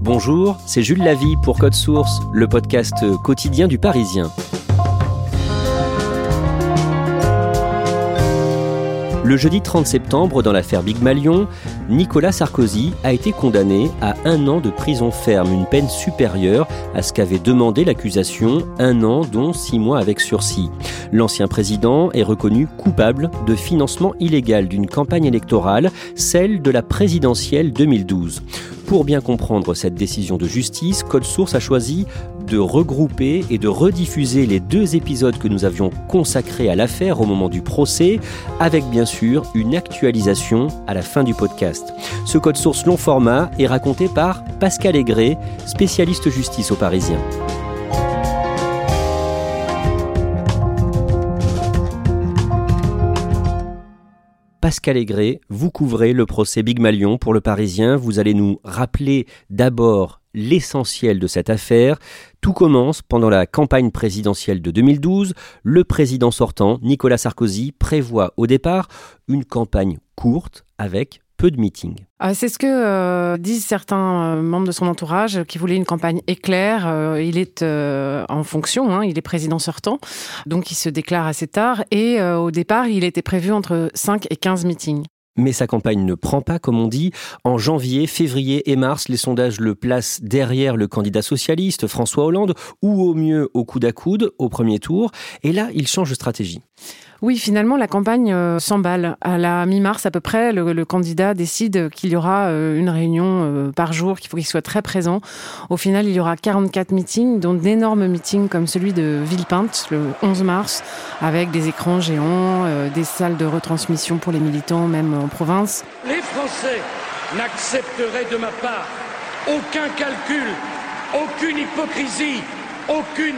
Bonjour, c'est Jules Lavie pour Code Source, le podcast quotidien du Parisien. Le jeudi 30 septembre, dans l'affaire Big Malion, Nicolas Sarkozy a été condamné à un an de prison ferme, une peine supérieure à ce qu'avait demandé l'accusation, un an dont six mois avec sursis. L'ancien président est reconnu coupable de financement illégal d'une campagne électorale, celle de la présidentielle 2012. Pour bien comprendre cette décision de justice, Code Source a choisi de regrouper et de rediffuser les deux épisodes que nous avions consacrés à l'affaire au moment du procès, avec bien sûr une actualisation à la fin du podcast. Ce Code Source long format est raconté par Pascal Aigret, spécialiste justice au Parisien. Pascal Aigret, vous couvrez le procès Big Malion pour le Parisien. Vous allez nous rappeler d'abord l'essentiel de cette affaire. Tout commence pendant la campagne présidentielle de 2012. Le président sortant, Nicolas Sarkozy, prévoit au départ une campagne courte avec peu de meetings. Euh, c'est ce que euh, disent certains euh, membres de son entourage qui voulaient une campagne éclair. il est en fonction, hein, il est président sortant, donc il se déclare assez tard. Et au départ, il était prévu entre 5 et 15 meetings. Mais sa campagne ne prend pas, comme on dit. En janvier, février et mars, les sondages le placent derrière le candidat socialiste, François Hollande, ou au mieux au coude à coude, au premier tour. Et là, il change de stratégie. Oui, finalement, la campagne euh, s'emballe. À la mi-mars à peu près, le, candidat décide qu'il y aura euh, une réunion euh, par jour, qu'il faut qu'il soit très présent. Au final, il y aura 44 meetings, dont d'énormes meetings comme celui de Villepinte le 11 mars, avec des écrans géants, des salles de retransmission pour les militants, même en province. Les Français n'accepteraient de ma part aucun calcul, aucune hypocrisie aucune.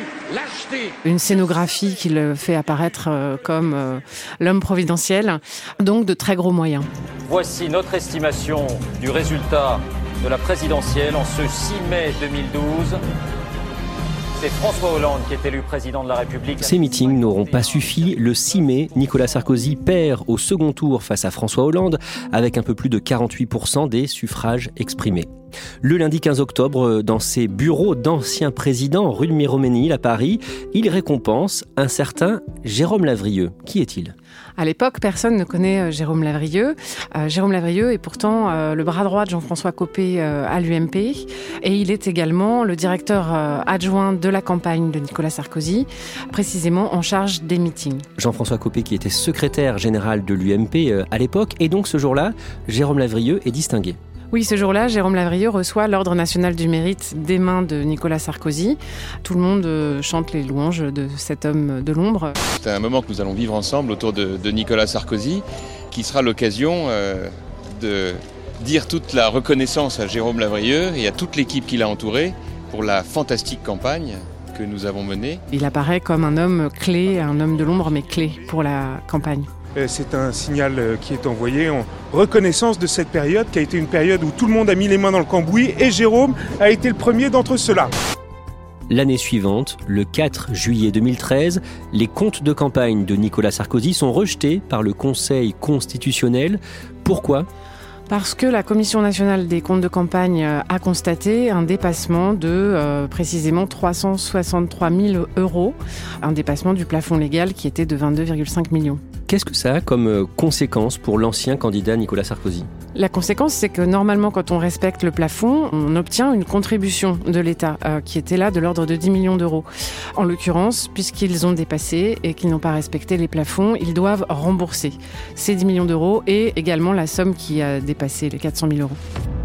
Une scénographie qui le fait apparaître euh, comme euh, l'homme providentiel, donc de très gros moyens. Voici notre estimation du résultat de la présidentielle en ce 6 mai 2012. C'est François Hollande qui est élu président de la République. Ces meetings n'auront pas suffi. Le 6 mai, Nicolas Sarkozy perd au second tour face à François Hollande avec un peu plus de 48% des suffrages exprimés. Le lundi 15 octobre, dans ses bureaux d'anciens présidents rue de Miroménil à Paris, il récompense un certain Jérôme Lavrieux. Qui est-il? À l'époque, personne ne connaît euh, Jérôme Lavrieux. Euh, Jérôme Lavrieux est pourtant euh, le bras droit de Jean-François Copé à l'UMP et il est également le directeur adjoint de la campagne de Nicolas Sarkozy, précisément en charge des meetings. Jean-François Copé qui était secrétaire général de l'UMP à l'époque et donc ce jour-là, Jérôme Lavrieux est distingué. Oui, ce jour-là, Jérôme Lavrieux reçoit l'Ordre national du mérite des mains de Nicolas Sarkozy. Tout le monde euh, chante les louanges de cet homme de l'ombre. C'est un moment que nous allons vivre ensemble autour de, Nicolas Sarkozy, qui sera l'occasion euh, de dire toute la reconnaissance à Jérôme Lavrieux et à toute l'équipe qui l'a entouré pour la fantastique campagne que nous avons menée. Il apparaît comme un homme clé, un homme de l'ombre, mais clé pour la campagne. Euh, c'est un signal euh, qui est envoyé en reconnaissance de cette période qui a été une période où tout le monde a mis les mains dans le cambouis et Jérôme a été le premier d'entre ceux-là. L'année suivante, le 4 juillet 2013, les comptes de campagne de Nicolas Sarkozy sont rejetés par le Conseil constitutionnel. Pourquoi? Parce que la Commission nationale des comptes de campagne euh, a constaté un dépassement de précisément 363 000 euros, un dépassement du plafond légal qui était de 22,5 millions. Qu'est-ce que ça a comme euh, conséquence pour l'ancien candidat Nicolas Sarkozy? La conséquence, c'est que normalement, quand on respecte le plafond, on obtient une contribution de l'État euh, qui était là de l'ordre de 10 millions d'euros. En l'occurrence, puisqu'ils ont dépassé et qu'ils n'ont pas respecté les plafonds, ils doivent rembourser ces 10 millions d'euros et également la somme qui a dépassé les 400 000 euros.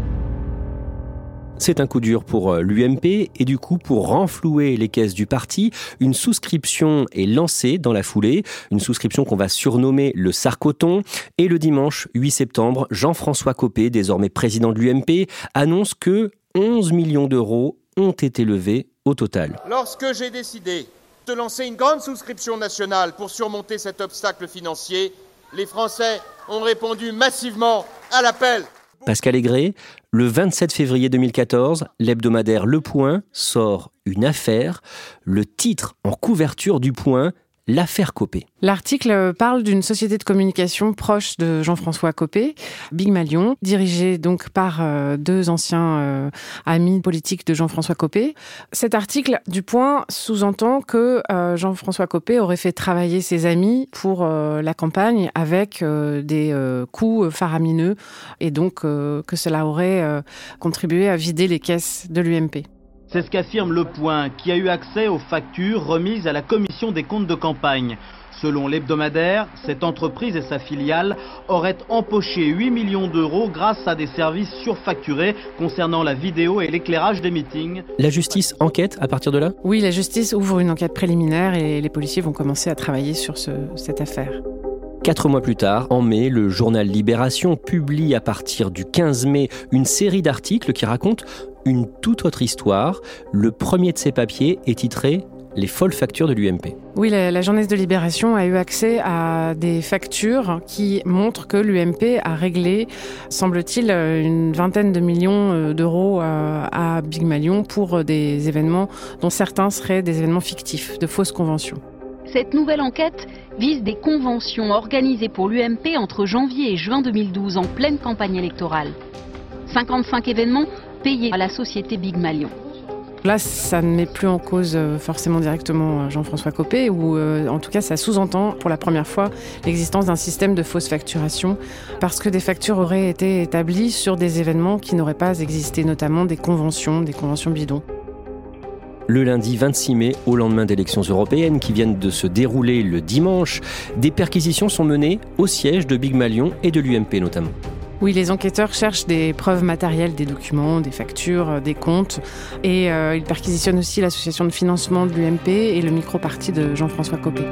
C'est un coup dur pour euh, l'UMP et du coup, pour renflouer les caisses du parti, une souscription est lancée dans la foulée, une souscription qu'on va surnommer le Sarcoton. Et le dimanche 8 septembre, Jean-François Copé, désormais président de l'UMP, annonce que 11 millions d'euros ont été levés au total. Lorsque j'ai décidé de lancer une grande souscription nationale pour surmonter cet obstacle financier, les Français ont répondu massivement à l'appel. Pascal Aigret, le 27 février 2014, l'hebdomadaire Le Point sort une affaire, le titre en couverture du Point l'affaire Copé. L'article parle d'une société de communication proche de Jean-François Copé, Big Malion, dirigée donc par euh, deux anciens euh, amis politiques de Jean-François Copé. Cet article du Point sous-entend que euh, Jean-François Copé aurait fait travailler ses amis pour la campagne avec des coûts faramineux et donc que cela aurait contribué à vider les caisses de l'UMP. C'est ce qu'affirme Le Point, qui a eu accès aux factures remises à la commission des comptes de campagne. Selon l'hebdomadaire, cette entreprise et sa filiale auraient empoché 8 millions d'euros grâce à des services surfacturés concernant la vidéo et l'éclairage des meetings. La justice enquête à partir de là? Oui, la justice ouvre une enquête préliminaire et les policiers vont commencer à travailler sur cette affaire. Quatre mois plus tard, en mai, le journal Libération publie à partir du 15 mai une série d'articles qui racontent une toute autre histoire. Le premier de ces papiers est titré les folles factures de l'UMP. Oui, la, la, journée de Libération a eu accès à des factures qui montrent que l'UMP a réglé, semble-t-il, une vingtaine de millions euh, d'euros euh, à Big Malion pour des événements dont certains seraient des événements fictifs, de fausses conventions. Cette nouvelle enquête vise des conventions organisées pour l'UMP entre janvier et juin 2012 en pleine campagne électorale. 55 événements payé à la société Big Malion. Là, ça ne met plus en cause euh, forcément directement euh, Jean-François Copé, ou euh, en tout cas, ça sous-entend pour la première fois l'existence d'un système de fausse facturation, parce que des factures auraient été établies sur des événements qui n'auraient pas existé, notamment des conventions, des conventions bidons. Le lundi 26 mai, au lendemain d'élections européennes qui viennent de se dérouler le dimanche, des perquisitions sont menées au siège de Big Malion et de l'UMP notamment. Oui, les enquêteurs cherchent des preuves matérielles, des documents, des factures, euh, des comptes. Et euh, ils perquisitionnent aussi l'association de financement de l'UMP et le micro-parti de Jean-François Copé.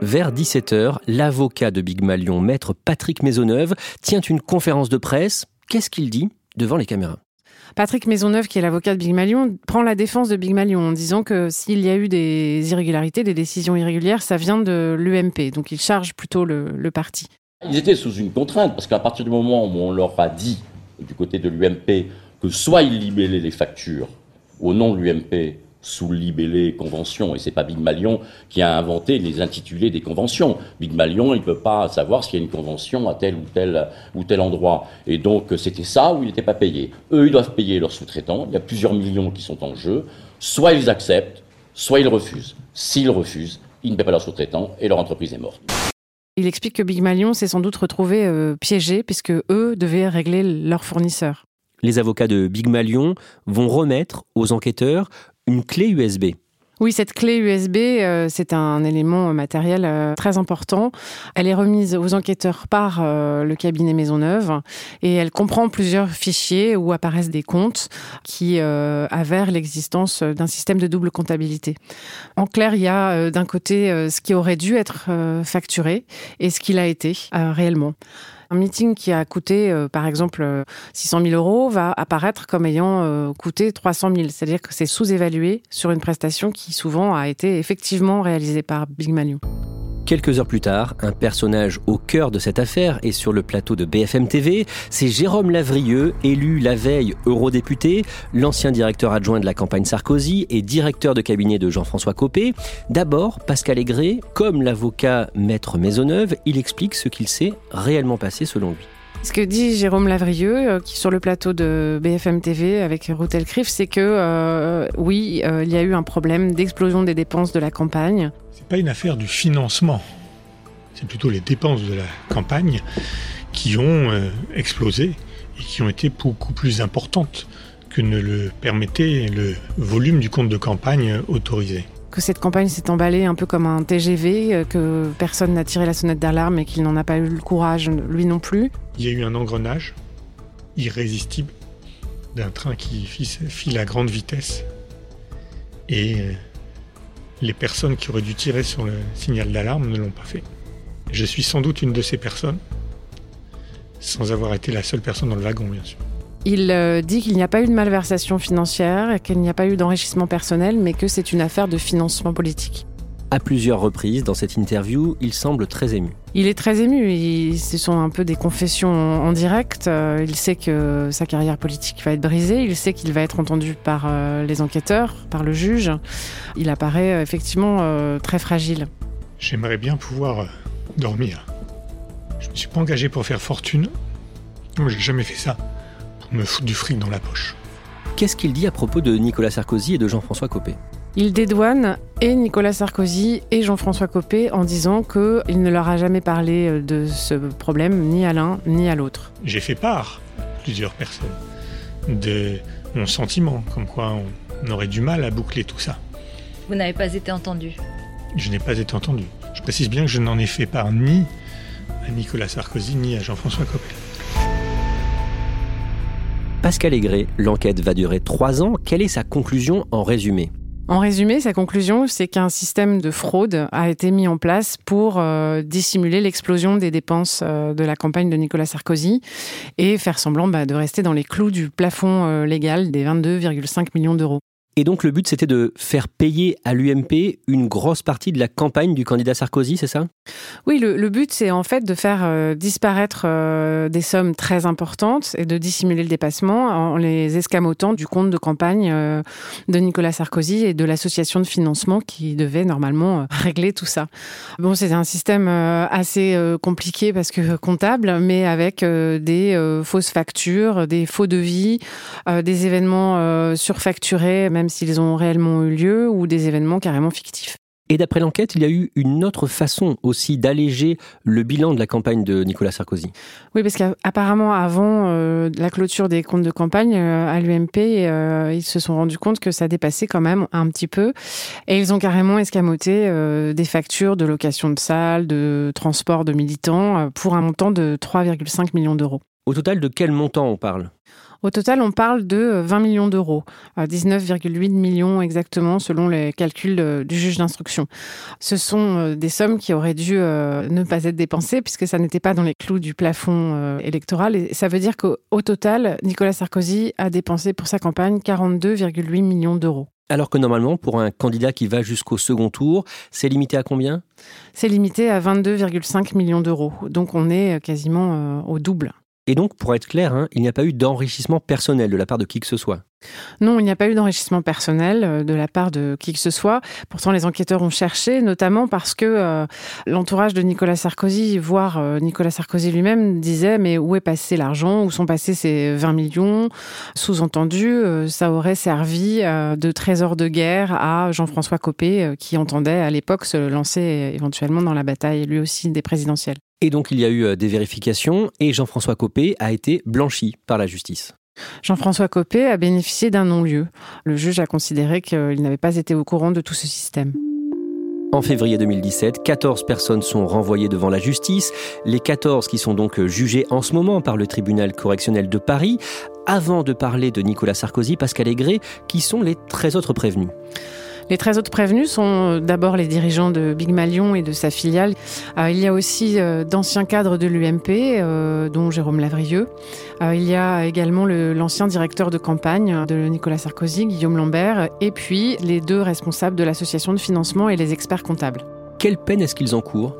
Vers 17h, l'avocat de Big Malion, maître Patrick Maisonneuve, tient une conférence de presse. Qu'est-ce qu'il dit devant les caméras? Patrick Maisonneuve, qui est l'avocat de Big Malion, prend la défense de Big Malion en disant que s'il y a eu des irrégularités, des décisions irrégulières, ça vient de l'UMP. Donc il charge plutôt le parti. Ils étaient sous une contrainte, parce qu'à partir du moment où on leur a dit, du côté de l'UMP, que soit ils libellaient les factures au nom de l'UMP sous libellé convention, et c'est pas Big Malion qui a inventé les intitulés des conventions. Big Malion, il peut pas savoir s'il y a une convention à tel ou tel ou tel endroit. Et donc c'était ça où il n'était pas payé. Eux, ils doivent payer leurs sous-traitants. Il y a plusieurs millions qui sont en jeu. Soit ils acceptent, soit ils refusent. S'ils refusent, ils ne paient pas leurs sous-traitants et leur entreprise est morte. Il explique que Big Malion s'est sans doute retrouvé euh, piégé puisque eux devaient régler leurs fournisseurs. Les avocats de Big Malion vont remettre aux enquêteurs une clé USB. Oui, cette clé USB, euh, c'est un élément matériel euh, très important. Elle est remise aux enquêteurs par euh, le cabinet Maisonneuve et elle comprend plusieurs fichiers où apparaissent des comptes qui avèrent l'existence d'un système de double comptabilité. En clair, il y a d'un côté ce qui aurait dû être facturé et ce qu'il a été réellement. Un meeting qui a coûté, euh, par exemple, 600 euh, 000 euros va apparaître comme ayant euh, coûté 300 000. C'est-à-dire que c'est sous-évalué sur une prestation qui souvent a été effectivement réalisée par Big Manu. Quelques heures plus tard, un personnage au cœur de cette affaire est sur le plateau de BFM TV. C'est Jérôme Lavrieux, élu la veille eurodéputé, l'ancien directeur adjoint de la campagne Sarkozy et directeur de cabinet de Jean-François Copé. D'abord, Pascal Aigret, comme l'avocat Maître Maisonneuve, il explique ce qu'il s'est réellement passé selon lui. Ce que dit Jérôme Lavrieux, euh, qui sur le plateau de BFM TV avec Routel Criff, c'est que euh, oui, euh, il y a eu un problème d'explosion des dépenses de la campagne pas une affaire du financement. c'est plutôt les dépenses de la campagne qui ont explosé et qui ont été beaucoup plus importantes que ne le permettait le volume du compte de campagne autorisé. Que cette campagne s'est emballée un peu comme un TGV, euh, que personne n'a tiré la sonnette d'alarme et qu'il n'en a pas eu le courage, lui non plus. Il y a eu un engrenage irrésistible d'un train qui file à grande vitesse et euh, les personnes qui auraient dû tirer sur le signal d'alarme ne l'ont pas fait. Je suis sans doute une de ces personnes, sans avoir été la seule personne dans le wagon, bien sûr. Il euh, dit qu'il n'y a pas eu de malversation financière, qu'il n'y a pas eu d'enrichissement personnel, mais que c'est une affaire de financement politique. À plusieurs reprises dans cette interview, il semble très ému. Il est très ému. ce sont un peu des confessions en direct. Euh, il sait que sa carrière politique va être brisée. Il sait qu'il va être entendu par euh, les enquêteurs, par le juge. Il apparaît effectivement très fragile. J'aimerais bien pouvoir dormir. Je ne me suis pas engagé pour faire fortune. Moi, j'ai jamais fait ça me foutre du fric dans la poche. Qu'est-ce qu'il dit à propos de Nicolas Sarkozy et de Jean-François Copé? Il dédouane et Nicolas Sarkozy et Jean-François Copé en disant qu'il ne leur a jamais parlé euh, de ce problème, ni à l'un ni à l'autre. J'ai fait part, plusieurs personnes, de mon sentiment, comme quoi on aurait du mal à boucler tout ça. Vous n'avez pas été entendu? Je n'ai pas été entendu. Je précise bien que je n'en ai fait part ni à Nicolas Sarkozy ni à Jean-François Copé. Pascal Aigret, l'enquête va durer trois ans. Quelle est sa conclusion en résumé? En résumé, sa conclusion, c'est qu'un système de fraude a été mis en place pour euh, dissimuler l'explosion des dépenses euh, de la campagne de Nicolas Sarkozy et faire semblant bah, de rester dans les clous du plafond euh, légal des 22,5 millions d'euros. Et donc le but, c'était de faire payer à l'UMP une grosse partie de la campagne du candidat Sarkozy, c'est ça? Oui, le, but, c'est en fait de faire euh, disparaître euh, des sommes très importantes et de dissimuler le dépassement en les escamotant du compte de campagne euh, de Nicolas Sarkozy et de l'association de financement qui devait normalement régler tout ça. Bon, c'est un système assez compliqué parce que comptable, mais avec des fausses factures, des faux devis, des événements surfacturés, même s'ils ont réellement eu lieu, ou des événements carrément fictifs. Et d'après l'enquête, il y a eu une autre façon aussi d'alléger le bilan de la campagne de Nicolas Sarkozy. Oui, parce qu'apparemment, avant euh, la clôture des comptes de campagne euh, à l'UMP, euh, ils se sont rendus compte que ça dépassait quand même un petit peu. Et ils ont carrément escamoté des factures de location de salles, de transport de militants, pour un montant de 3,5 millions d'euros. Au total, de quel montant on parle? Au total, on parle de 20 millions d'euros, 19,8 millions exactement selon les calculs du juge d'instruction. Ce sont euh, des sommes qui auraient dû euh, ne pas être dépensées puisque ça n'était pas dans les clous du plafond euh, électoral. Et ça veut dire qu'au total, Nicolas Sarkozy a dépensé pour sa campagne 42,8 millions d'euros. Alors que normalement, pour un candidat qui va jusqu'au second tour, c'est limité à combien? C'est limité à 22,5 millions d'euros. Donc on est quasiment au double. Et donc, pour être clair, hein, il n'y a pas eu d'enrichissement personnel de la part de qui que ce soit. Non, il n'y a pas eu d'enrichissement personnel euh, de la part de qui que ce soit. Pourtant, les enquêteurs ont cherché, notamment parce que euh, l'entourage de Nicolas Sarkozy, voire euh, Nicolas Sarkozy lui-même, disait mais où est passé l'argent? Où sont passés ces 20 millions? Sous-entendu, ça aurait servi de trésor de guerre à Jean-François Copé, qui entendait à l'époque se lancer éventuellement dans la bataille, lui aussi, des présidentielles. Et donc il y a eu euh, des vérifications et Jean-François Copé a été blanchi par la justice. Jean-François Copé a bénéficié d'un non-lieu. Le juge a considéré qu'il n'avait pas été au courant de tout ce système. En février 2017, 14 personnes sont renvoyées devant la justice, les 14 qui sont donc jugées en ce moment par le tribunal correctionnel de Paris. Avant de parler de Nicolas Sarkozy, Pascal Aigret, qui sont les 13 autres prévenus les 13 autres prévenus sont euh, d'abord les dirigeants de Big Malion et de sa filiale. Euh, il y a aussi euh, d'anciens cadres de l'UMP, dont Jérôme Lavrieux. il y a également l'ancien directeur de campagne de Nicolas Sarkozy, Guillaume Lambert, et puis les deux responsables de l'association de financement et les experts comptables. Quelle peine est-ce qu'ils encourent?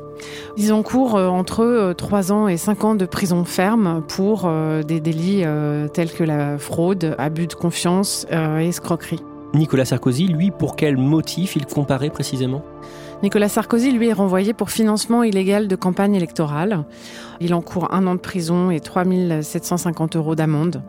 Ils encourent entre 3 ans et 5 ans de prison ferme pour des délits tels que la fraude, abus de confiance et escroquerie. Nicolas Sarkozy, lui, pour quel motif il comparait précisément? Nicolas Sarkozy, lui, est renvoyé pour financement illégal de campagne électorale. Il encourt un an de prison et 3 750 euros d'amende,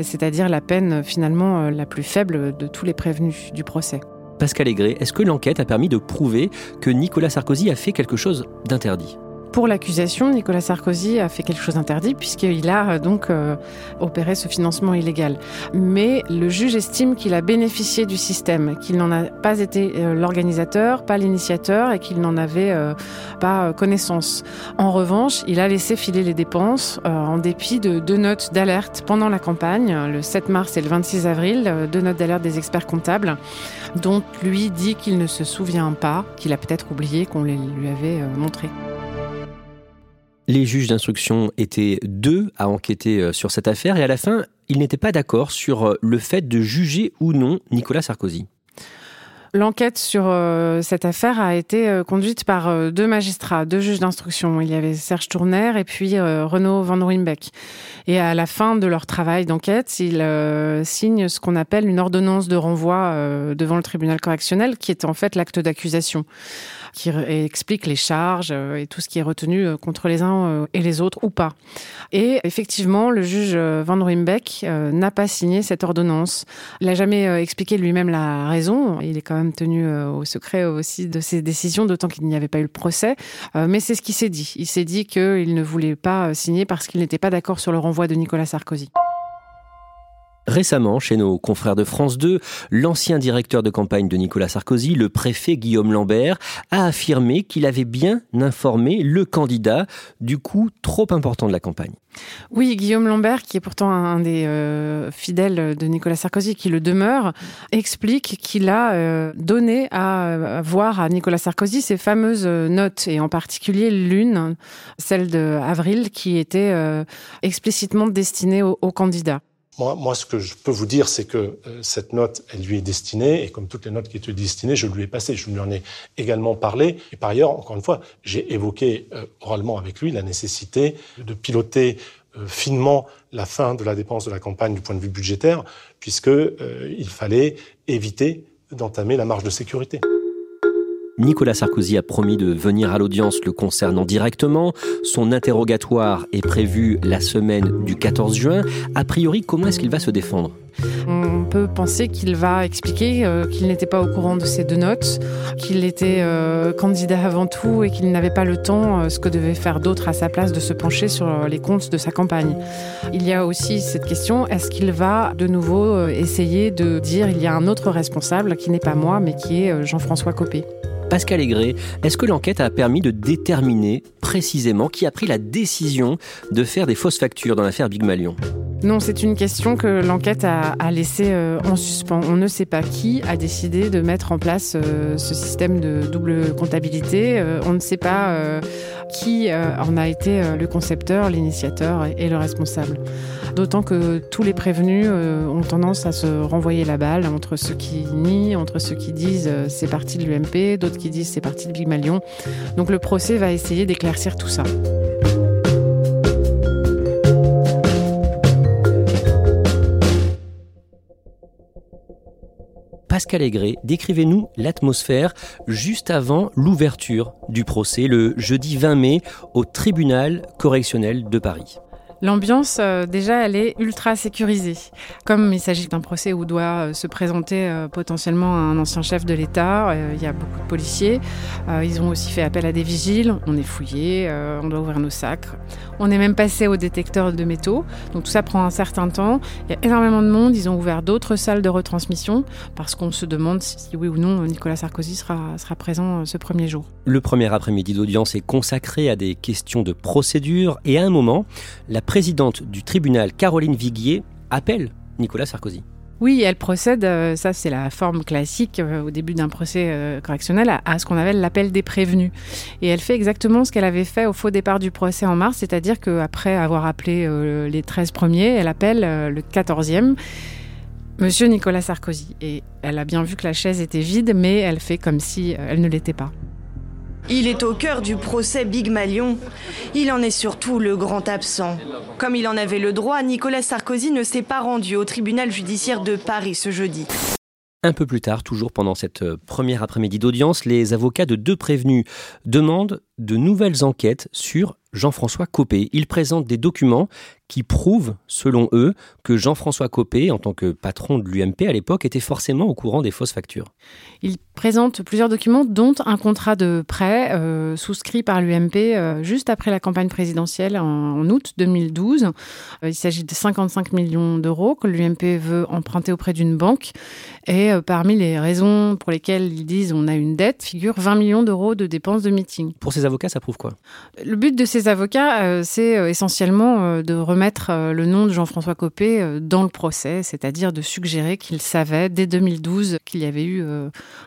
c'est-à-dire la peine finalement euh, la plus faible de tous les prévenus du procès. Pascal Aigret, est-ce que l'enquête a permis de prouver que Nicolas Sarkozy a fait quelque chose d'interdit? Pour l'accusation, Nicolas Sarkozy a fait quelque chose d'interdit puisqu'il a euh, donc euh, opéré ce financement illégal. Mais le juge estime qu'il a bénéficié du système, qu'il n'en a pas été euh, l'organisateur, pas l'initiateur et qu'il n'en avait pas connaissance. En revanche, il a laissé filer les dépenses en dépit de deux notes d'alerte pendant la campagne, le 7 mars et le 26 avril, deux notes d'alerte des experts comptables, dont lui dit qu'il ne se souvient pas, qu'il a peut-être oublié qu'on les lui avait montrées. Les juges d'instruction étaient deux à enquêter euh, sur cette affaire et à la fin, ils n'étaient pas d'accord sur euh, le fait de juger ou non Nicolas Sarkozy. L'enquête sur euh, cette affaire a été conduite par deux magistrats, deux juges d'instruction. Il y avait Serge Tourner et puis Renaud Van Ruymbeck. Et à la fin de leur travail d'enquête, ils signent ce qu'on appelle une ordonnance de renvoi devant le tribunal correctionnel, qui est en fait l'acte d'accusation qui explique les charges euh, et tout ce qui est retenu euh, contre les uns euh, et les autres ou pas. Et effectivement, le juge Van Ruymbeck n'a pas signé cette ordonnance. Il n'a jamais expliqué lui-même la raison. Il est quand même tenu au secret aussi de ses décisions, d'autant qu'il n'y avait pas eu le procès. Mais c'est ce qu'il s'est dit. Il s'est dit qu'il ne voulait pas signer parce qu'il n'était pas d'accord sur le renvoi de Nicolas Sarkozy. Récemment, chez nos confrères de France 2, l'ancien directeur de campagne de Nicolas Sarkozy, le préfet Guillaume Lambert, a affirmé qu'il avait bien informé le candidat du coût trop important de la campagne. Oui, Guillaume Lambert, qui est pourtant un des euh, fidèles de Nicolas Sarkozy, qui le demeure, explique qu'il a euh, donné à, voir à Nicolas Sarkozy ces fameuses notes, et en particulier l'une, celle d'avril, qui était euh, explicitement destinée au candidat. Moi, ce que je peux vous dire, c'est que euh, cette note, elle lui est destinée, et comme toutes les notes qui étaient destinées, je lui ai passé. Je lui en ai également parlé. Et par ailleurs, encore une fois, j'ai évoqué euh, oralement avec lui la nécessité de piloter euh, finement la fin de la dépense de la campagne du point de vue budgétaire, puisqu'il fallait éviter d'entamer la marge de sécurité. Nicolas Sarkozy a promis de venir à l'audience le concernant directement. Son interrogatoire est prévu la semaine du 14 juin. A priori, comment est-ce qu'il va se défendre? On peut penser qu'il va expliquer euh, qu'il n'était pas au courant de ces deux notes, qu'il était euh, candidat avant tout et qu'il n'avait pas le temps, euh, ce que devaient faire d'autres à sa place, de se pencher sur les comptes de sa campagne. Il y a aussi cette question, est-ce qu'il va de nouveau essayer de dire il y a un autre responsable qui n'est pas moi mais qui est Jean-François Copé? Pascal Aigret, est-ce que l'enquête a permis de déterminer précisément qui a pris la décision de faire des fausses factures dans l'affaire Big Malion non, c'est une question que l'enquête a, laissée euh, en suspens. On ne sait pas qui a décidé de mettre en place euh, ce système de double comptabilité. Euh, on ne sait pas qui en a été le concepteur, l'initiateur et le responsable. D'autant que tous les prévenus ont tendance à se renvoyer la balle entre ceux qui nient, entre ceux qui disent c'est parti de l'UMP, d'autres qui disent c'est parti de Big Malion. Donc le procès va essayer d'éclaircir tout ça. Pascal Aigret, décrivez-nous l'atmosphère juste avant l'ouverture du procès le jeudi 20 mai au tribunal correctionnel de Paris. L'ambiance, euh, déjà, elle est ultra sécurisée. Comme il s'agit d'un procès où doit euh, se présenter euh, potentiellement un ancien chef de l'État, il y a beaucoup de policiers. ils ont aussi fait appel à des vigiles. On est fouillé, on doit ouvrir nos sacs. On est même passé au détecteur de métaux. Donc tout ça prend un certain temps. Il y a énormément de monde. Ils ont ouvert d'autres salles de retransmission parce qu'on se demande si oui ou non Nicolas Sarkozy sera, sera présent ce premier jour. Le premier après-midi d'audience est consacré à des questions de procédure et à un moment, la présidente du tribunal, Caroline Viguier, appelle Nicolas Sarkozy. Oui, elle procède, euh, ça c'est la forme classique euh, au début d'un procès euh, correctionnel, à, ce qu'on appelle l'appel des prévenus. Et elle fait exactement ce qu'elle avait fait au faux départ du procès en mars, c'est-à-dire qu'après avoir appelé les 13 premiers, elle appelle le 14e. Monsieur Nicolas Sarkozy. Et elle a bien vu que la chaise était vide, mais elle fait comme si elle ne l'était pas. Il est au cœur du procès Big Malion. Il en est surtout le grand absent. Comme il en avait le droit, Nicolas Sarkozy ne s'est pas rendu au tribunal judiciaire de Paris ce jeudi. Un peu plus tard, toujours pendant cette euh, première après-midi d'audience, les avocats de deux prévenus demandent de nouvelles enquêtes sur Jean-François Copé. Ils présentent des documents qui prouvent, selon eux, que Jean-François Copé, en tant que patron de l'UMP à l'époque, était forcément au courant des fausses factures. Il présente plusieurs documents, dont un contrat de prêt euh, souscrit par l'UMP euh, juste après la campagne présidentielle en, août 2012. Euh, il s'agit de 55 millions d'euros que l'UMP veut emprunter auprès d'une banque. Et parmi les raisons pour lesquelles ils disent on a une dette, figure 20 millions d'euros de dépenses de meeting. Pour ces avocats, ça prouve quoi? Le but de ces avocats, c'est essentiellement de remettre le nom de Jean-François Copé dans le procès, c'est-à-dire de suggérer qu'il savait dès 2012 qu'il y avait eu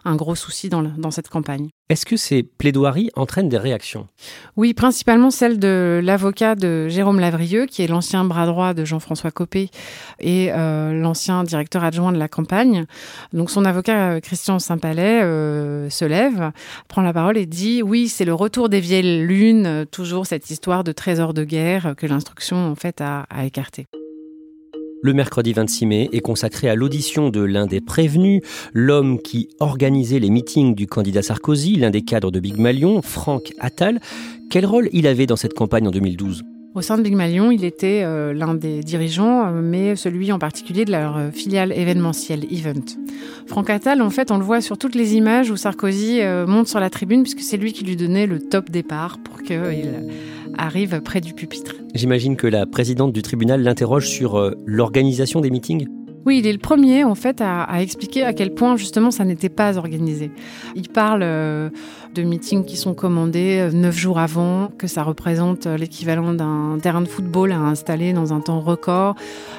un gros souci dans, dans cette campagne. Est-ce que ces plaidoiries entraînent des réactions? Oui, principalement celle de l'avocat de Jérôme Lavrieux, qui est l'ancien bras droit de Jean-François Copé et euh, l'ancien directeur adjoint de la campagne. Donc son avocat euh, Christian Saint-Palais euh, se lève, prend la parole et dit oui, c'est le retour des vieilles lunes, toujours cette histoire de trésor de guerre que l'instruction en fait a écarté. Le mercredi 26 mai est consacré à l'audition de l'un des prévenus, l'homme qui organisait les meetings du candidat Sarkozy, l'un des cadres de Big Malion, Franck Attal. Quel rôle il avait dans cette campagne en 2012 au sein de Big Malion, il était euh, l'un des dirigeants, euh, mais celui en particulier de leur euh, filiale événementielle Event. Franck Attal, en fait, on le voit sur toutes les images où Sarkozy monte sur la tribune, puisque c'est lui qui lui donnait le top départ pour qu'il arrive près du pupitre. J'imagine que la présidente du tribunal l'interroge sur l'organisation des meetings oui, il est le premier en fait à, expliquer à quel point justement ça n'était pas organisé. Il parle de meetings qui sont commandés euh, neuf jours avant, que ça représente euh, l'équivalent d'un terrain de football à installer dans un temps record.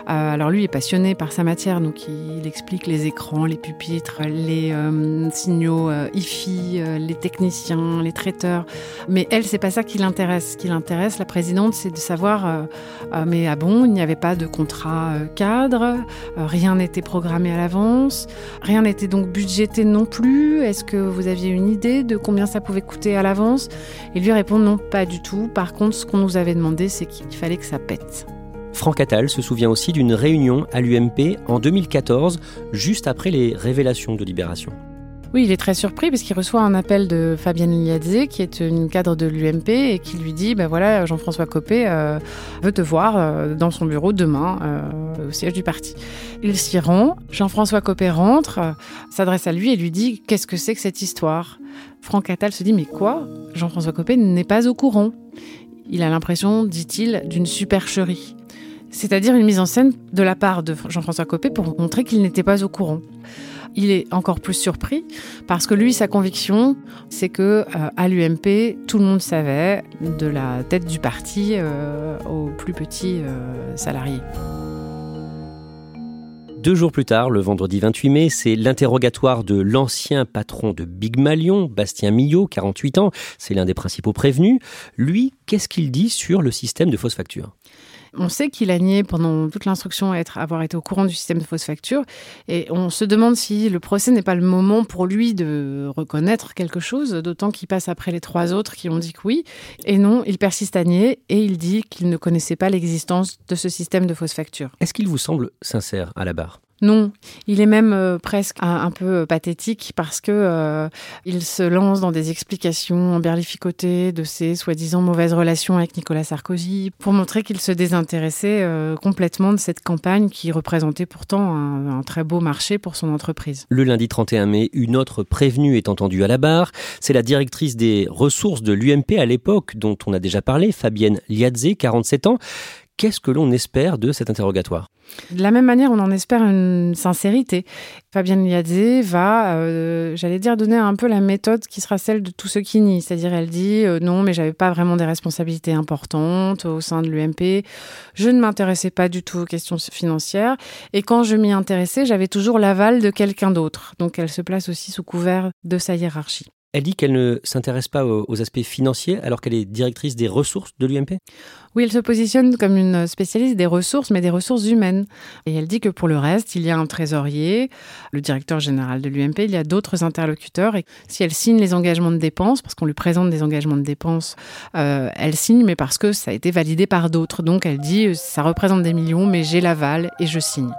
Euh, alors lui est passionné par sa matière, donc il explique les écrans, les pupitres, les signaux IFI, les techniciens, les traiteurs. Mais elle, c'est pas ça qui l'intéresse. Ce qui l'intéresse, la présidente, c'est de savoir, mais ah bon, il n'y avait pas de contrat cadre, rien n'était programmé à l'avance, rien n'était donc budgété non plus. Est-ce que vous aviez une idée de combien ça pouvait coûter à l'avance? Et lui répond non, pas du tout. Par contre, ce qu'on nous avait demandé, c'est qu'il fallait que ça pète. Franck Attal se souvient aussi d'une réunion à l'UMP en 2014, juste après les révélations de Libération. Oui, il est très surpris parce qu'il reçoit un appel de Fabienne Liadze, qui est une cadre de l'UMP, et qui lui dit ben voilà, Jean-François Copé euh, veut te voir euh, dans son bureau demain, euh, au siège du parti. Il s'y rend, Jean-François Copé rentre, s'adresse à lui et lui dit Qu'est-ce que c'est que cette histoire? Franck Attal se dit Mais quoi? Jean-François Copé n'est pas au courant. Il a l'impression, dit-il, d'une supercherie. C'est-à-dire une mise en scène de la part de Jean-François Copé pour montrer qu'il n'était pas au courant il est encore plus surpris parce que lui, sa conviction, c'est que euh, à l'UMP, tout le monde savait de la tête du parti euh, aux plus petits euh, salariés. Deux jours plus tard, le vendredi 28 mai, c'est l'interrogatoire de l'ancien patron de Big Malion, Bastien Millot, 48 ans. C'est l'un des principaux prévenus. Lui, qu'est-ce qu'il dit sur le système de fausses factures on sait qu'il a nié pendant toute l'instruction être, avoir été au courant du système de fausses factures. Et on se demande si le procès n'est pas le moment pour lui de reconnaître quelque chose, d'autant qu'il passe après les trois autres qui ont dit que oui. Et non, il persiste à nier et il dit qu'il ne connaissait pas l'existence de ce système de fausses factures. Est-ce qu'il vous semble sincère à la barre? Non, il est même euh, presque un, peu euh, pathétique parce que euh, il se lance dans des explications emberlificotées de ses soi-disant mauvaises relations avec Nicolas Sarkozy pour montrer qu'il se désintéressait complètement de cette campagne qui représentait pourtant un, un, très beau marché pour son entreprise. Le lundi 31 mai, une autre prévenue est entendue à la barre. C'est la directrice des ressources de l'UMP à l'époque dont on a déjà parlé, Fabienne Liadze, 47 ans. Qu'est-ce que l'on espère de cet interrogatoire? De la même manière, on en espère une sincérité. Fabienne Liadze va, euh, j'allais dire, donner un peu la méthode qui sera celle de tous ceux qui nient. C'est-à-dire, elle dit euh, non, mais j'avais pas vraiment des responsabilités importantes au sein de l'UMP. Je ne m'intéressais pas du tout aux questions financières. Et quand je m'y intéressais, j'avais toujours l'aval de quelqu'un d'autre. Donc, elle se place aussi sous couvert de sa hiérarchie. Elle dit qu'elle ne s'intéresse pas aux aspects financiers alors qu'elle est directrice des ressources de l'UMP Oui, elle se positionne comme une spécialiste des ressources, mais des ressources humaines. Et elle dit que pour le reste, il y a un trésorier, le directeur général de l'UMP, il y a d'autres interlocuteurs. Et si elle signe les engagements de dépenses, parce qu'on lui présente des engagements de dépenses, euh, elle signe, mais parce que ça a été validé par d'autres. Donc elle dit, ça représente des millions, mais j'ai l'aval et je signe.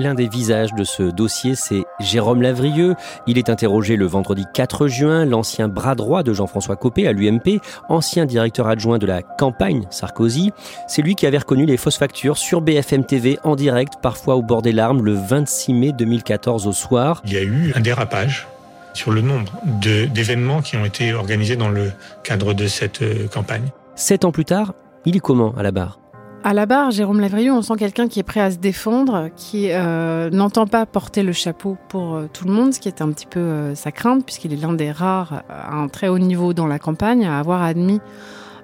L'un des visages de ce dossier, c'est Jérôme Lavrieux. Il est interrogé le vendredi 4 juin, l'ancien bras droit de Jean-François Copé à l'UMP, ancien directeur adjoint de la campagne Sarkozy. C'est lui qui avait reconnu les fausses factures sur BFM TV en direct, parfois au bord des larmes, le 26 mai 2014 au soir. Il y a eu un dérapage sur le nombre d'événements qui ont été organisés dans le cadre de cette euh, campagne. Sept ans plus tard, il est comment à la barre? À la barre, Jérôme Lavrieux, on sent quelqu'un qui est prêt à se défendre, qui euh, n'entend pas porter le chapeau pour euh, tout le monde, ce qui est un petit peu euh, sa crainte, puisqu'il est l'un des rares à un très haut niveau dans la campagne à avoir admis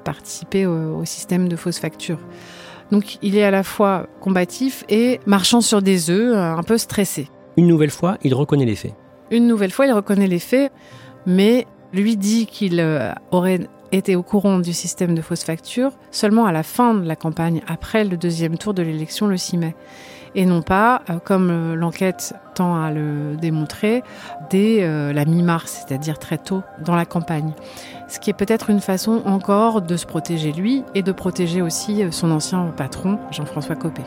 participer au, au système de fausses factures. Donc il est à la fois combatif et marchant sur des œufs, un peu stressé. Une nouvelle fois, il reconnaît les faits. Une nouvelle fois, il reconnaît les faits, mais lui dit qu'il aurait était au courant du système de fausses factures seulement à la fin de la campagne, après le deuxième tour de l'élection le 6 mai. Et non pas, euh, comme euh, l'enquête tend à le démontrer, dès euh, la mi-mars, c'est-à-dire très tôt dans la campagne. Ce qui est peut-être une façon encore de se protéger lui et de protéger aussi son ancien patron, Jean-François Copé.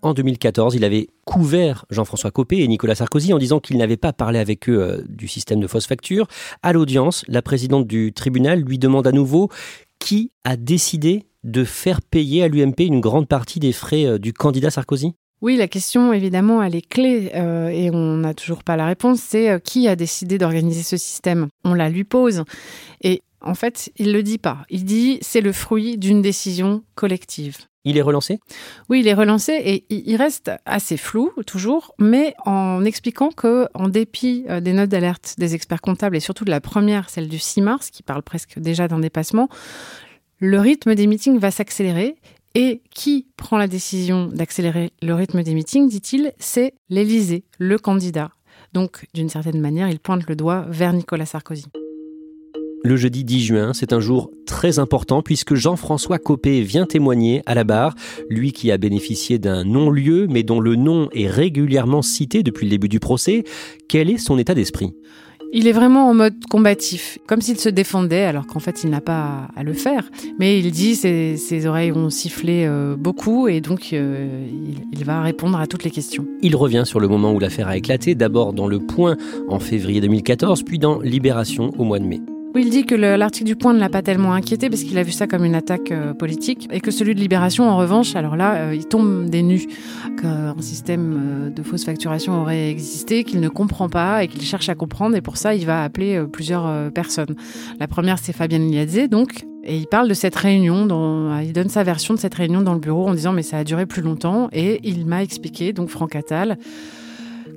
En 2014, il avait couvert Jean-François Copé et Nicolas Sarkozy en disant qu'il n'avait pas parlé avec eux euh, du système de fausses factures. À l'audience, la présidente du tribunal lui demande à nouveau qui a décidé de faire payer à l'UMP une grande partie des frais euh, du candidat Sarkozy? Oui, la question, évidemment, elle est clé euh, et on n'a toujours pas la réponse. C'est qui a décidé d'organiser ce système? On la lui pose. Et en fait, il ne le dit pas. Il dit c'est le fruit d'une décision collective. Il est relancé? Oui, il est relancé et il reste assez flou toujours, mais en expliquant que, en dépit euh, des notes d'alerte des experts comptables et surtout de la première, celle du 6 mars, qui parle presque déjà d'un dépassement, le rythme des meetings va s'accélérer. Et qui prend la décision d'accélérer le rythme des meetings, dit-il, c'est l'Élysée, le candidat. Donc, d'une certaine manière, il pointe le doigt vers Nicolas Sarkozy. Le jeudi 10 juin, c'est un jour très important puisque Jean-François Copé vient témoigner à la barre, lui qui a bénéficié d'un non-lieu mais dont le nom est régulièrement cité depuis le début du procès. Quel est son état d'esprit? Il est vraiment en mode combatif, comme s'il se défendait, alors qu'en fait il n'a pas à le faire. Mais il dit ses, ses oreilles ont sifflé euh, beaucoup et donc euh, il, il, va répondre à toutes les questions. Il revient sur le moment où l'affaire a éclaté, d'abord dans Le Point en février 2014, puis dans Libération au mois de mai. Oui, il dit que l'article du Point ne l'a pas tellement inquiété parce qu'il a vu ça comme une attaque euh, politique et que celui de Libération, en revanche, alors là, euh, il tombe des nues, qu'un système euh, de fausse facturation aurait existé, qu'il ne comprend pas et qu'il cherche à comprendre et pour ça, il va appeler plusieurs personnes. La première, c'est Fabienne Liadze, donc, et il parle de cette réunion, il donne sa version de cette réunion dans le bureau en disant mais ça a duré plus longtemps et il m'a expliqué, donc Franck Attal,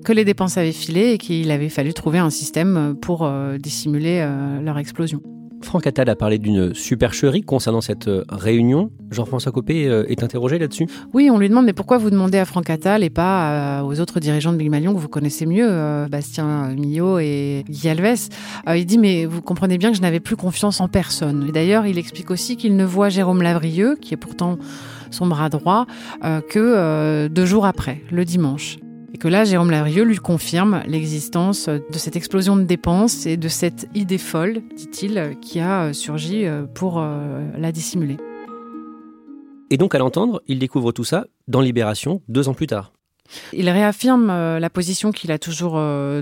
que les dépenses avaient filé et qu'il avait fallu trouver un système pour euh, dissimuler euh, leur explosion. Franck Attal a parlé d'une supercherie concernant cette euh, réunion. Jean-François Copé est interrogé là-dessus Oui, on lui demande mais pourquoi vous demandez à Franck Attal et pas aux autres dirigeants de Big Malion que vous connaissez mieux, Bastien Millot et Guy Alves? il dit mais vous comprenez bien que je n'avais plus confiance en personne. Et d'ailleurs, il explique aussi qu'il ne voit Jérôme Lavrieux, qui est pourtant son bras droit, que deux jours après, le dimanche. Et que là, Jérôme Lavrieux lui confirme l'existence de cette explosion de dépenses et de cette idée folle, dit-il, qui a surgi euh, pour euh, la dissimuler. Et donc, à l'entendre, il découvre tout ça dans Libération deux ans plus tard. Il réaffirme euh, la position qu'il a toujours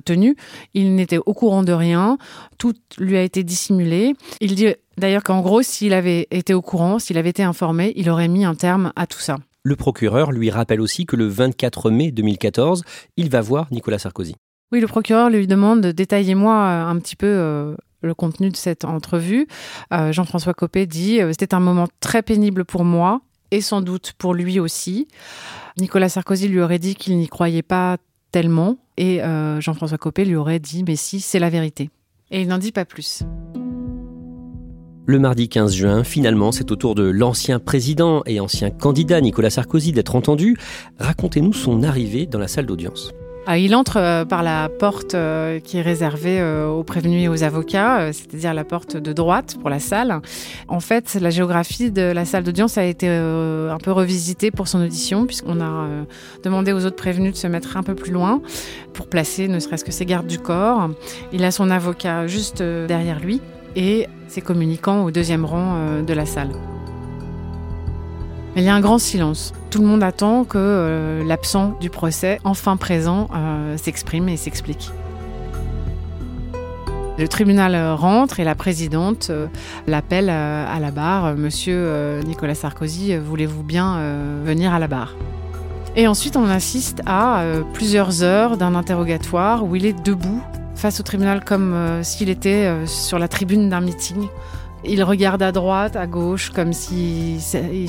tenue. Il n'était au courant de rien. Tout lui a été dissimulé. Il dit d'ailleurs qu'en gros, s'il avait été au courant, s'il avait été informé, il aurait mis un terme à tout ça. Le procureur lui rappelle aussi que le 24 mai 2014, il va voir Nicolas Sarkozy. Oui, le procureur lui demande détaillez-moi euh, un petit peu euh, le contenu de cette entrevue. Euh, Jean-François Copé dit c'était un moment très pénible pour moi et sans doute pour lui aussi. Nicolas Sarkozy lui aurait dit qu'il n'y croyait pas tellement et Jean-François Copé lui aurait dit mais si, c'est la vérité. Et il n'en dit pas plus. Le mardi 15 juin, finalement, c'est au tour de l'ancien président et ancien candidat Nicolas Sarkozy d'être entendu. Racontez-nous son arrivée dans la salle d'audience. Ah, il entre euh, par la porte euh, qui est réservée euh, aux prévenus et aux avocats, c'est-à-dire la porte de droite pour la salle. En fait, la géographie de la salle d'audience a été un peu revisitée pour son audition, puisqu'on a demandé aux autres prévenus de se mettre un peu plus loin pour placer ne serait-ce que ses gardes du corps. Il a son avocat juste derrière lui et ses communicants au deuxième rang euh, de la salle. Il y a un grand silence. Tout le monde attend que euh, l'absent du procès, enfin présent, euh, s'exprime et s'explique. Le tribunal rentre et la présidente l'appelle à la barre. Monsieur Nicolas Sarkozy, voulez-vous bien venir à la barre? Et ensuite, on assiste à plusieurs heures d'un interrogatoire où il est debout face au tribunal comme s'il était sur la tribune d'un meeting. Il regarde à droite, à gauche, comme s'il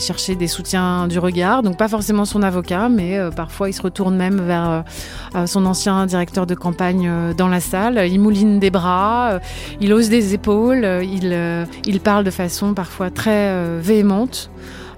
cherchait des soutiens du regard. Donc pas forcément son avocat, mais euh, parfois il se retourne même vers euh, euh, son ancien directeur de campagne dans la salle. Il mouline des bras, il hausse des épaules, il, il parle de façon parfois très véhémente.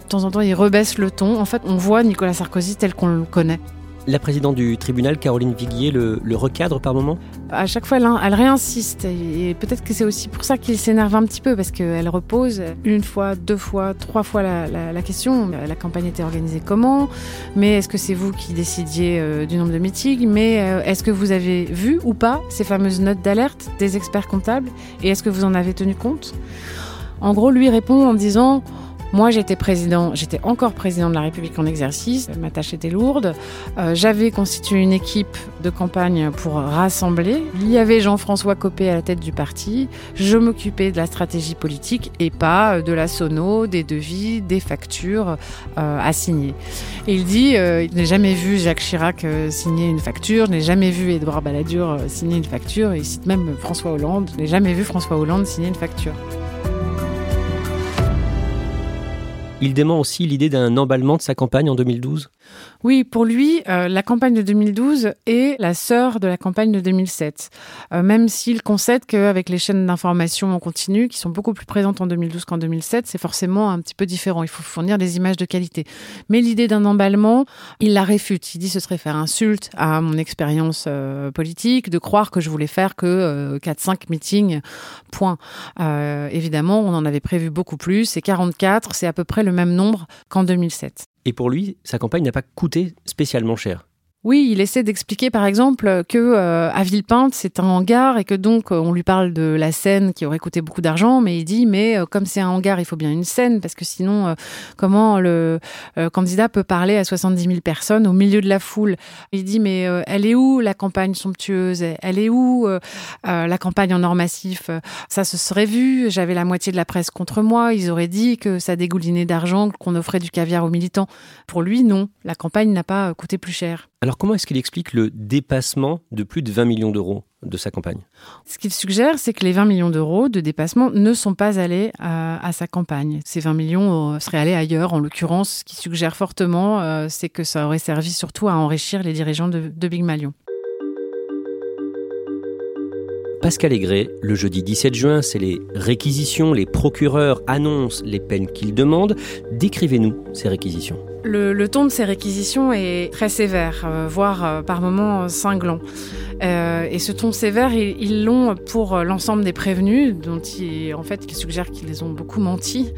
De temps en temps, il rebaisse le ton. En fait, on voit Nicolas Sarkozy tel qu'on le connaît. La présidente du tribunal, Caroline Viguier, le, recadre par moment? À chaque fois, elle, elle réinsiste. Et peut-être que c'est aussi pour ça qu'il s'énerve un petit peu, parce qu'elle repose une fois, deux fois, trois fois la, question. La campagne était organisée comment? Mais est-ce que c'est vous qui décidiez euh, du nombre de meetings? Mais euh, est-ce que vous avez vu ou pas ces fameuses notes d'alerte des experts comptables? Et est-ce que vous en avez tenu compte? En gros, lui répond en disant moi, j'étais président, j'étais encore président de la République en exercice. Ma tâche était lourde. Euh, j'avais constitué une équipe de campagne pour rassembler. Il y avait Jean-François Copé à la tête du parti. Je m'occupais de la stratégie politique et pas de la sono, des devis, des factures euh, à signer. Et il dit, euh, il n'a jamais vu Jacques Chirac signer une facture, je n'ai jamais vu Édouard Balladur signer une facture. Il cite même François Hollande, je n'ai jamais vu François Hollande signer une facture. Il dément aussi l'idée d'un emballement de sa campagne en 2012 Oui, pour lui, euh, la campagne de 2012 est la sœur de la campagne de 2007. Euh, même s'il concède qu'avec les chaînes d'information en continu, qui sont beaucoup plus présentes en 2012 qu'en 2007, c'est forcément un petit peu différent. Il faut fournir des images de qualité. Mais l'idée d'un emballement, il la réfute. Il dit ce serait faire insulte à mon expérience euh, politique, de croire que je voulais faire que 4-5 meetings, point. évidemment, on en avait prévu beaucoup plus. Et 44, c'est à peu près le même nombre qu'en 2007. Et pour lui, sa campagne n'a pas coûté spécialement cher. Oui, il essaie d'expliquer par exemple que euh, à Villepinte c'est un hangar et que donc euh, on lui parle de la scène qui aurait coûté beaucoup d'argent, mais il dit mais euh, comme c'est un hangar, il faut bien une scène parce que sinon comment le candidat peut parler à 70 000 personnes au milieu de la foule? Il dit mais elle est où la campagne somptueuse? Elle est où la campagne en or massif? Ça se serait vu. J'avais la moitié de la presse contre moi. Ils auraient dit que ça dégoulinait d'argent, qu'on offrait du caviar aux militants. Pour lui, non. La campagne n'a pas coûté plus cher. Comment est-ce qu'il explique le dépassement de plus de 20 millions d'euros de sa campagne? Ce qu'il suggère, c'est que les 20 millions d'euros de dépassement ne sont pas allés à, sa campagne. Ces 20 millions euh, seraient allés ailleurs. En l'occurrence, ce qu'il suggère fortement, euh, c'est que ça aurait servi surtout à enrichir les dirigeants de, de Big Malion. Pascal Aigret, le jeudi 17 juin, c'est les réquisitions, les procureurs annoncent les peines qu'ils demandent. Décrivez-nous ces réquisitions. Le, ton de ces réquisitions est très sévère, euh, voire euh, par moments cinglant. Euh, et ce ton sévère, ils l'ont pour l'ensemble des prévenus, dont ils, ils suggèrent qu'ils ont beaucoup menti,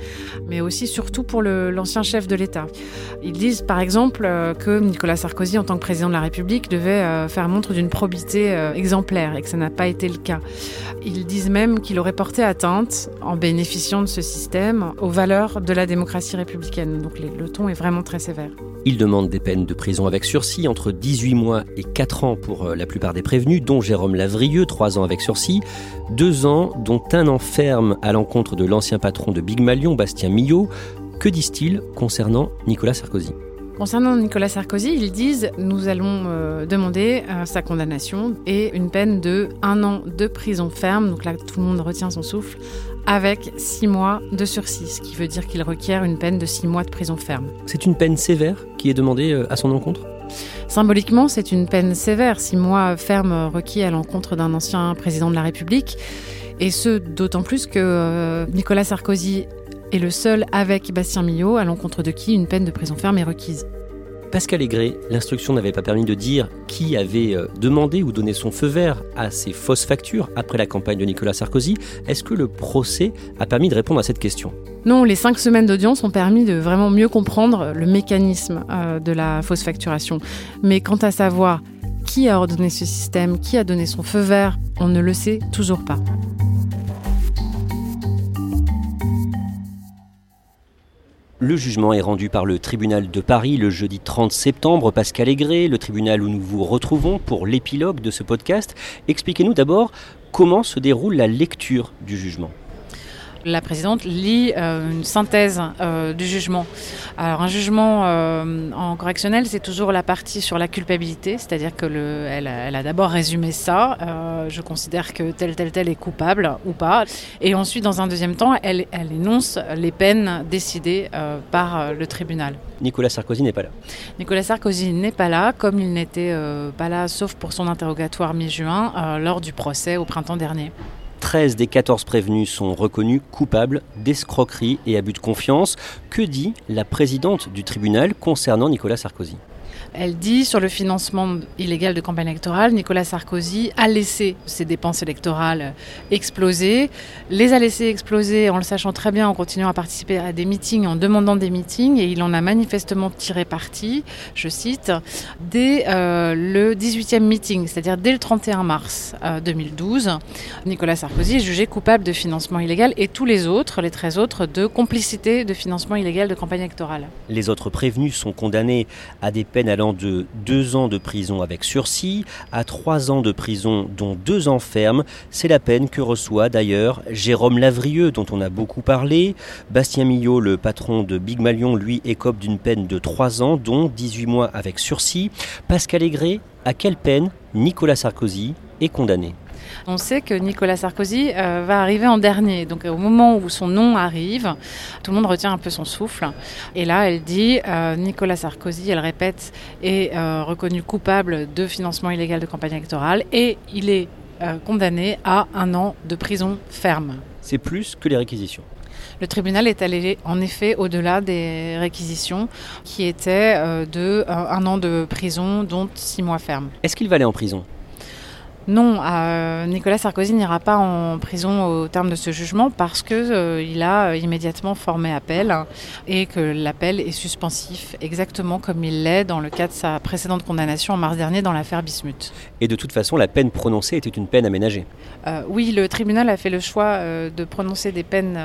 mais aussi surtout pour l'ancien chef de l'État. Ils disent par exemple que Nicolas Sarkozy, en tant que président de la République, devait faire montre d'une probité exemplaire et que ça n'a pas été le cas. Ils disent même qu'il aurait porté atteinte, en bénéficiant de ce système, aux valeurs de la démocratie républicaine. Donc le ton est vraiment très Il demande des peines de prison avec sursis entre 18 mois et 4 ans pour euh, la plupart des prévenus, dont Jérôme Lavrieux, 3 ans avec sursis, 2 ans, dont un an ferme à l'encontre de l'ancien patron de Big Malion, Bastien Millot. Que disent-ils concernant Nicolas Sarkozy? Concernant Nicolas Sarkozy, ils disent nous allons euh, demander euh, sa condamnation et une peine de un an de prison ferme. Donc là, tout le monde retient son souffle avec six mois de sursis, ce qui veut dire qu'il requiert une peine de six mois de prison ferme. C'est une peine sévère qui est demandée euh, à son encontre? Symboliquement, c'est une peine sévère, six mois ferme requis à l'encontre d'un ancien président de la République. Et ce, d'autant plus que Nicolas Sarkozy est le seul avec Bastien Millot à l'encontre de qui une peine de prison ferme est requise. Pascal Aigret, l'instruction n'avait pas permis de dire qui avait euh, demandé ou donné son feu vert à ces fausses factures après la campagne de Nicolas Sarkozy. Est-ce que le procès a permis de répondre à cette question? Non, les cinq semaines d'audience ont permis de vraiment mieux comprendre le mécanisme euh, de la fausse facturation. Mais quant à savoir qui a ordonné ce système, qui a donné son feu vert, on ne le sait toujours pas. Le jugement est rendu par le tribunal de Paris le jeudi 30 septembre. Pascal Aigret, le tribunal où nous vous retrouvons pour l'épilogue de ce podcast. Expliquez-nous d'abord comment se déroule la lecture du jugement. La présidente lit euh, une synthèse euh, du jugement. Alors un jugement euh, en correctionnel, c'est toujours la partie sur la culpabilité, c'est-à-dire que le, elle, a d'abord résumé ça. je considère que tel tel tel est coupable ou pas. Et ensuite, dans un deuxième temps, elle, elle énonce les peines décidées par le tribunal. Nicolas Sarkozy n'est pas là. Nicolas Sarkozy n'est pas là, comme il n'était pas là, sauf pour son interrogatoire mi-juin, lors du procès au printemps dernier. 13 des 14 prévenus sont reconnus coupables d'escroquerie et abus de confiance. Que dit la présidente du tribunal concernant Nicolas Sarkozy? Elle dit sur le financement illégal de campagne électorale, Nicolas Sarkozy a laissé ses dépenses électorales exploser, les a laissées exploser en le sachant très bien, en continuant à participer à des meetings, en demandant des meetings, et il en a manifestement tiré parti, je cite, dès euh, le 18e meeting, c'est-à-dire dès le 31 mars 2012. Euh, Nicolas Sarkozy est jugé coupable de financement illégal et tous les autres, les 13 autres, de complicité de financement illégal de campagne électorale. Les autres prévenus sont condamnés à des peines allant de deux ans de prison avec sursis à trois ans de prison dont deux ans ferme. C'est la peine que reçoit d'ailleurs Jérôme Lavrieux dont on a beaucoup parlé. Bastien Millot, le patron de Big Malion, lui écope d'une peine de trois ans dont 18 mois avec sursis. Pascal Aigret, à quelle peine Nicolas Sarkozy est condamné? On sait que Nicolas Sarkozy euh, va arriver en dernier. Donc au moment où son nom arrive, tout le monde retient un peu son souffle. Et là, elle dit euh, Nicolas Sarkozy, elle répète, est euh, reconnu coupable de financement illégal de campagne électorale et il est condamné à un an de prison ferme. C'est plus que les réquisitions. Le tribunal est allé en effet au-delà des réquisitions qui étaient de un an de prison, dont six mois ferme. Est-ce qu'il va aller en prison? Non, euh, Nicolas Sarkozy n'ira pas en prison au terme de ce jugement parce qu'il euh, a immédiatement formé appel et que l'appel est suspensif, exactement comme il l'est dans le cas de sa précédente condamnation en mars dernier dans l'affaire Bismuth. Et de toute façon, la peine prononcée était une peine aménagée euh, Oui, le tribunal a fait le choix de prononcer des peines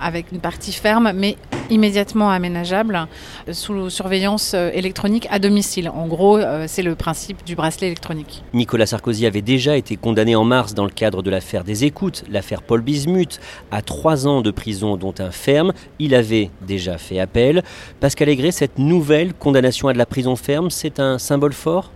avec une partie ferme, mais immédiatement aménageable, sous surveillance euh, électronique à domicile. En gros, euh, c'est le principe du bracelet électronique. Nicolas Sarkozy avait déjà été condamné en mars dans le cadre de l'affaire des écoutes, l'affaire Paul Bismuth, à trois ans de prison dont un ferme. Il avait déjà fait appel. Pascal Aigret, cette nouvelle condamnation à de la prison ferme, c'est un symbole fort?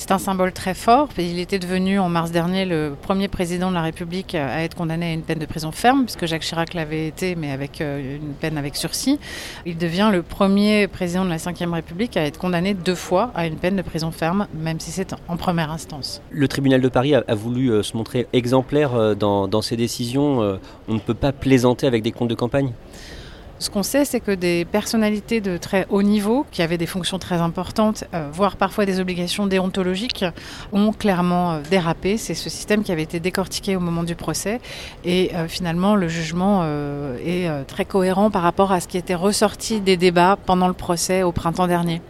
C'est un symbole très fort. Il était devenu en mars dernier le premier président de la République à être condamné à une peine de prison ferme, puisque Jacques Chirac l'avait été, mais avec euh, une peine avec sursis. Il devient le premier président de la Ve République à être condamné deux fois à une peine de prison ferme, même si c'est en première instance. Le tribunal de Paris a, voulu euh, se montrer exemplaire euh, dans, dans ses décisions. On ne peut pas plaisanter avec des comptes de campagne? Ce qu'on sait, c'est que des personnalités de très haut niveau, qui avaient des fonctions très importantes, euh, voire parfois des obligations déontologiques, ont clairement euh, dérapé. C'est ce système qui avait été décortiqué au moment du procès. Et euh, finalement, le jugement est très cohérent par rapport à ce qui était ressorti des débats pendant le procès au printemps dernier.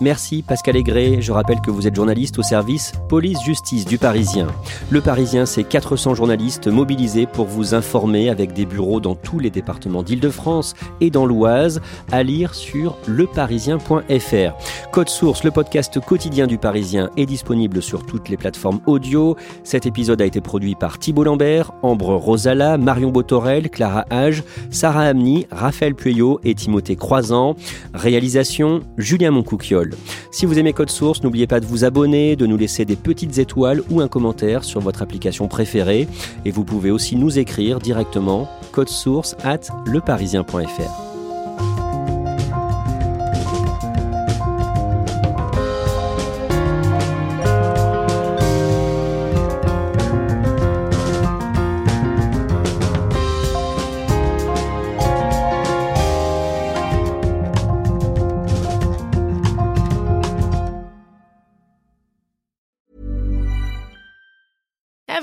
Merci Pascal Aigret. Je rappelle que vous êtes journaliste au service police-justice du Parisien. Le Parisien, c'est 400 journalistes mobilisés pour vous informer avec des bureaux dans tous les départements d'Île-de-France et dans l'Oise, à lire sur leparisien.fr. Code Source, le podcast quotidien du Parisien, est disponible sur toutes les plateformes audio. Cet épisode a été produit par Thibault Lambert, Ambre Rosala, Marion Botorel, Clara Hage, Sarah Amni, Raphaël Pueyo et Timothée Croisant. Réalisation, Julien Moncouquiol. Si vous aimez Code Source, n'oubliez pas de vous abonner, de nous laisser des petites étoiles ou un commentaire sur votre application préférée. Et vous pouvez aussi nous écrire directement source at leparisien.fr.